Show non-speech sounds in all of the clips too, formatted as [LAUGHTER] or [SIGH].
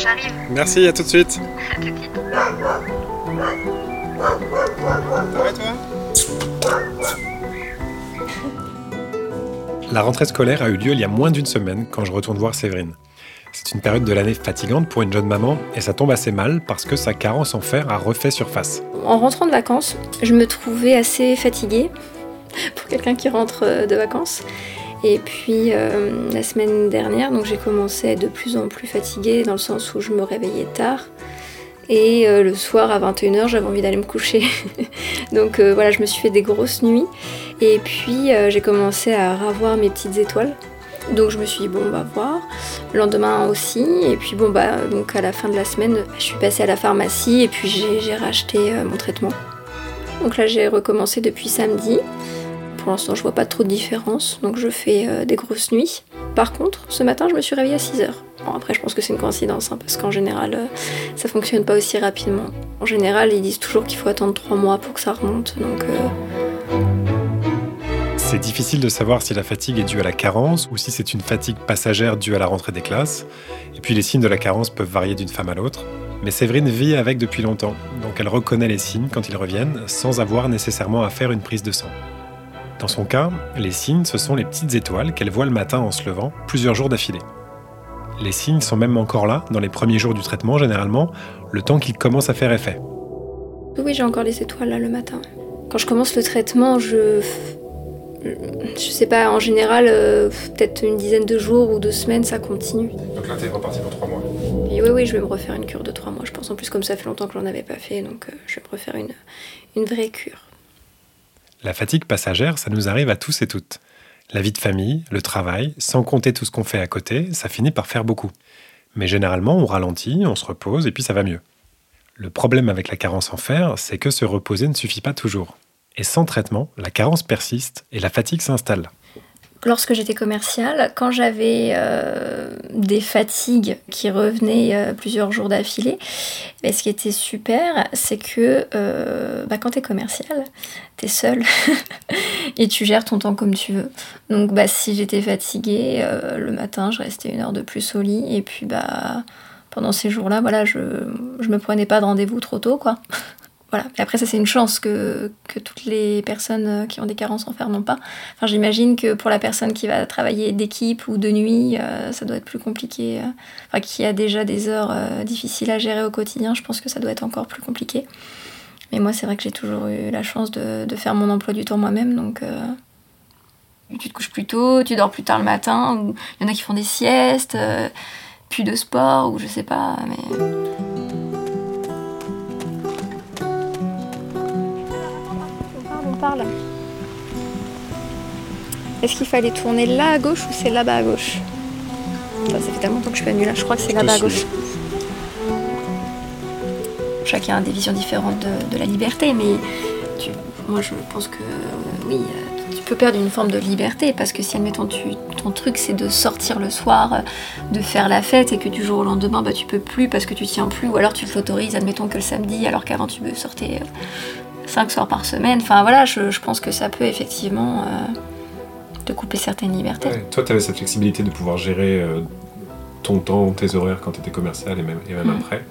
j'arrive. Merci, à tout de suite. À tout de suite. La rentrée scolaire a eu lieu il y a moins d'une semaine quand je retourne voir Séverine. C'est une période de l'année fatigante pour une jeune maman et ça tombe assez mal parce que sa carence en fer a refait surface. En rentrant de vacances, je me trouvais assez fatiguée [LAUGHS] pour quelqu'un qui rentre de vacances. Et puis euh, la semaine dernière, donc j'ai commencé à être de plus en plus fatiguée dans le sens où je me réveillais tard. Et euh, le soir à 21h, j'avais envie d'aller me coucher. [LAUGHS] donc euh, voilà, je me suis fait des grosses nuits. Et puis j'ai commencé à ravoir mes petites étoiles. Donc je me suis dit bon on va voir. Le lendemain aussi. Et puis bon bah donc à la fin de la semaine, je suis passée à la pharmacie et puis j'ai racheté mon traitement. Donc là j'ai recommencé depuis samedi. Pour l'instant je vois pas trop de différence, donc je fais euh, des grosses nuits. Par contre, ce matin je me suis réveillée à 6 heures. Bon après je pense que c'est une coïncidence, hein, parce qu'en général euh, ça fonctionne pas aussi rapidement. En général ils disent toujours qu'il faut attendre 3 mois pour que ça remonte, donc euh, C'est difficile de savoir si la fatigue est due à la carence ou si c'est une fatigue passagère due à la rentrée des classes. Et puis les signes de la carence peuvent varier d'une femme à l'autre. Mais Séverine vit avec depuis longtemps, donc elle reconnaît les signes quand ils reviennent sans avoir nécessairement à faire une prise de sang. Dans son cas, les signes, ce sont les petites étoiles qu'elle voit le matin en se levant, plusieurs jours d'affilée. Les signes sont même encore là, dans les premiers jours du traitement généralement, le temps qu'ils commencent à faire effet. oui j'ai encore les étoiles là le matin. Quand je commence le traitement, je je sais pas, en général, euh, peut-être une dizaine de jours ou deux semaines, ça continue. Donc là, t'es reparti pour trois mois. Et oui, oui, je vais me refaire une cure de trois mois, je pense. En plus, comme ça fait longtemps que j'en avais pas fait, donc euh, je vais me refaire une, une vraie cure. La fatigue passagère, ça nous arrive à tous et toutes. La vie de famille, le travail, sans compter tout ce qu'on fait à côté, ça finit par faire beaucoup. Mais généralement, on ralentit, on se repose et puis ça va mieux. Le problème avec la carence en fer, c'est que se reposer ne suffit pas toujours. Et sans traitement, la carence persiste et la fatigue s'installe. Lorsque j'étais commerciale, quand j'avais euh, des fatigues qui revenaient euh, plusieurs jours d'affilée, ce qui était super, c'est que euh, bah, quand tu es commercial, tu es seule [LAUGHS] et tu gères ton temps comme tu veux. Donc bah, si j'étais fatiguée, euh, le matin, je restais une heure de plus au lit et puis bah, pendant ces jours-là, voilà, je, je me prenais pas de rendez-vous trop tôt. quoi. Voilà. Et après, ça, c'est une chance que, toutes les personnes euh, qui ont des carences en fer n'ont pas. Enfin, j'imagine que pour la personne qui va travailler d'équipe ou de nuit, euh, ça doit être plus compliqué. euh, Enfin, qui a déjà des heures difficiles à gérer au quotidien, je pense que ça doit être encore plus compliqué. Mais moi, c'est vrai que j'ai toujours eu la chance de, faire mon emploi du temps moi-même, donc. tu te couches plus tôt, tu dors plus tard le matin, ou il y en a qui font des siestes, plus de sport, ou je sais pas, mais. Est-ce qu'il fallait tourner là à gauche ou c'est là-bas à gauche? Enfin, Ça fait tellement longtemps que je suis venue là, je crois que c'est là-bas à gauche. Chacun a des visions différentes de, la liberté, mais moi je pense que euh, oui, euh, tu peux perdre une forme de liberté parce que si, admettons, ton truc c'est de sortir le soir, euh, de faire la fête et que du jour au lendemain bah, tu peux plus parce que tu tiens plus, ou alors tu l'autorises, admettons que le samedi, alors qu'avant tu sortais euh, cinq soirs par semaine. Enfin voilà, je, je pense que ça peut effectivement euh, te couper certaines libertés. Ouais, Toi, tu avais cette flexibilité de pouvoir gérer euh, ton temps, tes horaires quand tu étais commercial et même, et même Mm. après.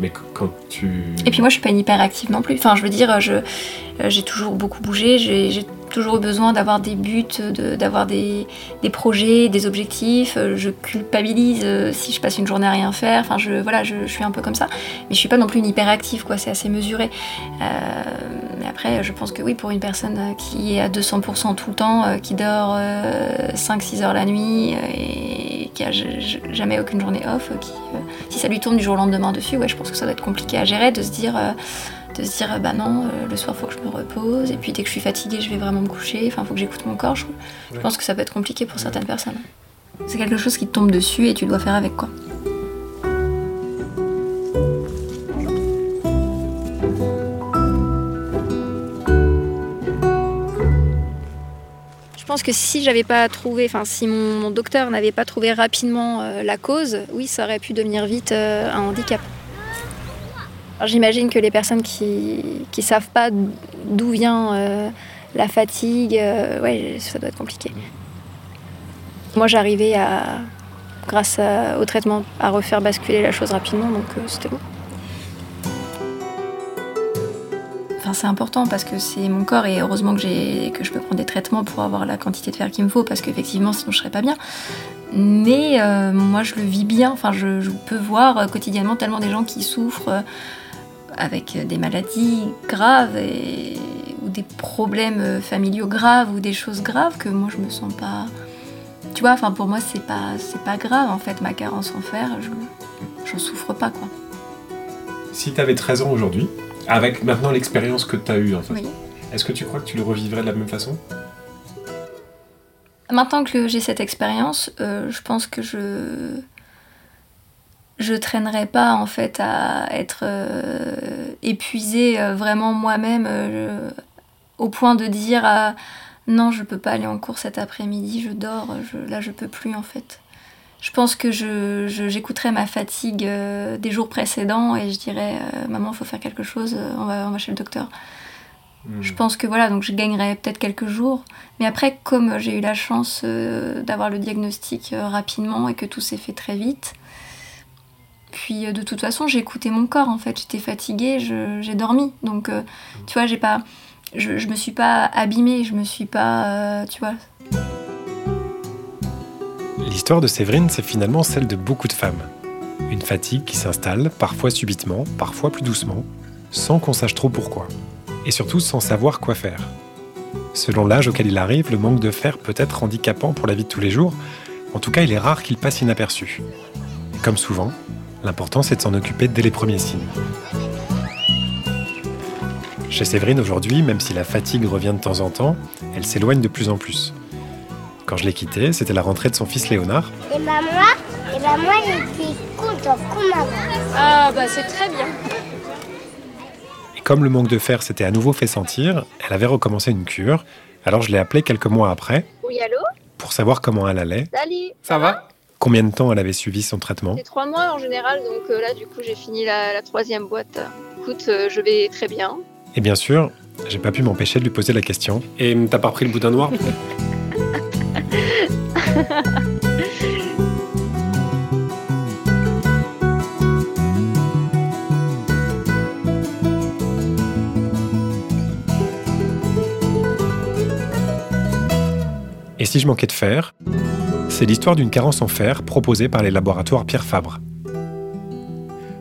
Mais qu- quand tu. Et puis moi, je suis pas une hyperactive non plus. Enfin, je veux dire, euh, j'ai toujours beaucoup bougé. J'ai toujours eu besoin d'avoir des buts, d'avoir des, projets, des objectifs. Euh, Je culpabilise euh, si je passe une journée à rien faire. Enfin, je, voilà, je, suis un peu comme ça. Mais je suis pas non plus une hyperactive, quoi. C'est assez mesuré. Euh, mais après, je pense que oui, pour une personne qui est à 200% tout le temps, qui dort 5-6 heures la nuit et qui a jamais aucune journée off, si ça lui tourne du jour au lendemain dessus, ouais, je pense que ça doit être compliqué à gérer, de se dire, de se dire, euh, bah non, euh, le soir faut que je me repose, et puis dès que je suis fatiguée, je vais vraiment me coucher. Enfin, faut que j'écoute mon corps. Je, pense que ça peut être compliqué pour certaines personnes. C'est quelque chose qui te tombe dessus et tu dois faire avec quoi. Je pense que si j'avais pas trouvé, enfin si mon, mon docteur n'avait pas trouvé rapidement euh, la cause, oui, ça aurait pu devenir vite euh, un handicap. J'imagine que les personnes qui qui savent pas d'où vient euh, la fatigue, euh, ouais, ça doit être compliqué. Moi, j'arrivais à grâce au traitement, à refaire basculer la chose rapidement, donc c'était bon. c'est important parce que c'est mon corps et heureusement que, que je peux prendre des traitements pour avoir la quantité de fer qu'il me faut parce qu'effectivement sinon je serais pas bien. Mais euh, moi je le vis bien, enfin je, peux voir euh, quotidiennement tellement des gens qui souffrent euh, avec des maladies graves ou des problèmes familiaux graves ou des choses graves que moi je me sens pas. Tu vois, enfin pour moi c'est pas c'est pas grave en fait ma carence en fer, je j'en souffre pas quoi. Si tu avais 13 ans aujourd'hui, avec maintenant l'expérience que tu as eue, en fait. Est-ce que tu crois que tu le revivrais de la même façon? Maintenant que j'ai cette expérience, euh, je pense que je je traînerai pas en fait à être euh, épuisée euh, vraiment moi-même au point de dire non je peux pas aller en cours cet après-midi, je dors, je, là je peux plus en fait. Je pense que j'écouterais ma fatigue euh, des jours précédents et je dirais euh, maman il faut faire quelque chose euh, on va on va chez le docteur. Hmm. je pense que voilà donc je gagnerais peut-être quelques jours. Mais après comme j'ai eu la chance d'avoir le diagnostic rapidement et que tout s'est fait très vite puis de toute façon j'ai écouté mon corps en fait j'étais fatiguée j'ai dormi donc tu vois j'ai pas je, je me suis pas abîmée je me suis pas tu vois L'histoire de Séverine, c'est finalement celle de beaucoup de femmes. Une fatigue qui s'installe, parfois subitement, parfois plus doucement, sans qu'on sache trop pourquoi. Et surtout sans savoir quoi faire. Selon l'âge auquel il arrive, le manque de fer peut être handicapant pour la vie de tous les jours. En tout cas, il est rare qu'il passe inaperçu. Comme souvent, l'important c'est de s'en occuper dès les premiers signes. Chez Séverine aujourd'hui, même si la fatigue revient de temps en temps, elle s'éloigne de plus en plus. Quand je l'ai quitté, c'était la rentrée de son fils Léonard. Et bah moi, et bah moi j'étais content comme. Ah bah c'est très bien. Et comme le manque de fer s'était à nouveau fait sentir, elle avait recommencé une cure. Alors je l'ai appelée quelques mois après. Oui, allô? Pour savoir comment elle allait. Salut Ça va? Combien de temps elle avait suivi son traitement C'est trois mois en général, donc euh, là du coup j'ai fini la, troisième boîte. Écoute, euh, je vais très bien. Et bien sûr, j'ai pas pu m'empêcher de lui poser la question. Et t'as pas pris le boudin noir [LAUGHS] Et si je manquais de fer? C'est l'histoire d'une carence en fer proposée par les laboratoires Pierre Fabre.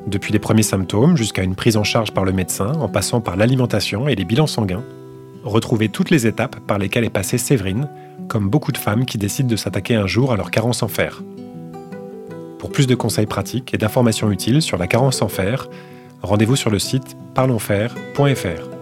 Depuis les premiers symptômes jusqu'à une prise en charge par le médecin, en passant par l'alimentation et les bilans sanguins, retrouvez toutes les étapes par lesquelles est passée Séverine, comme beaucoup de femmes qui décident de s'attaquer un jour à leur carence en fer. Pour plus de conseils pratiques et d'informations utiles sur la carence en fer, rendez-vous sur le site parlonsfer.fr.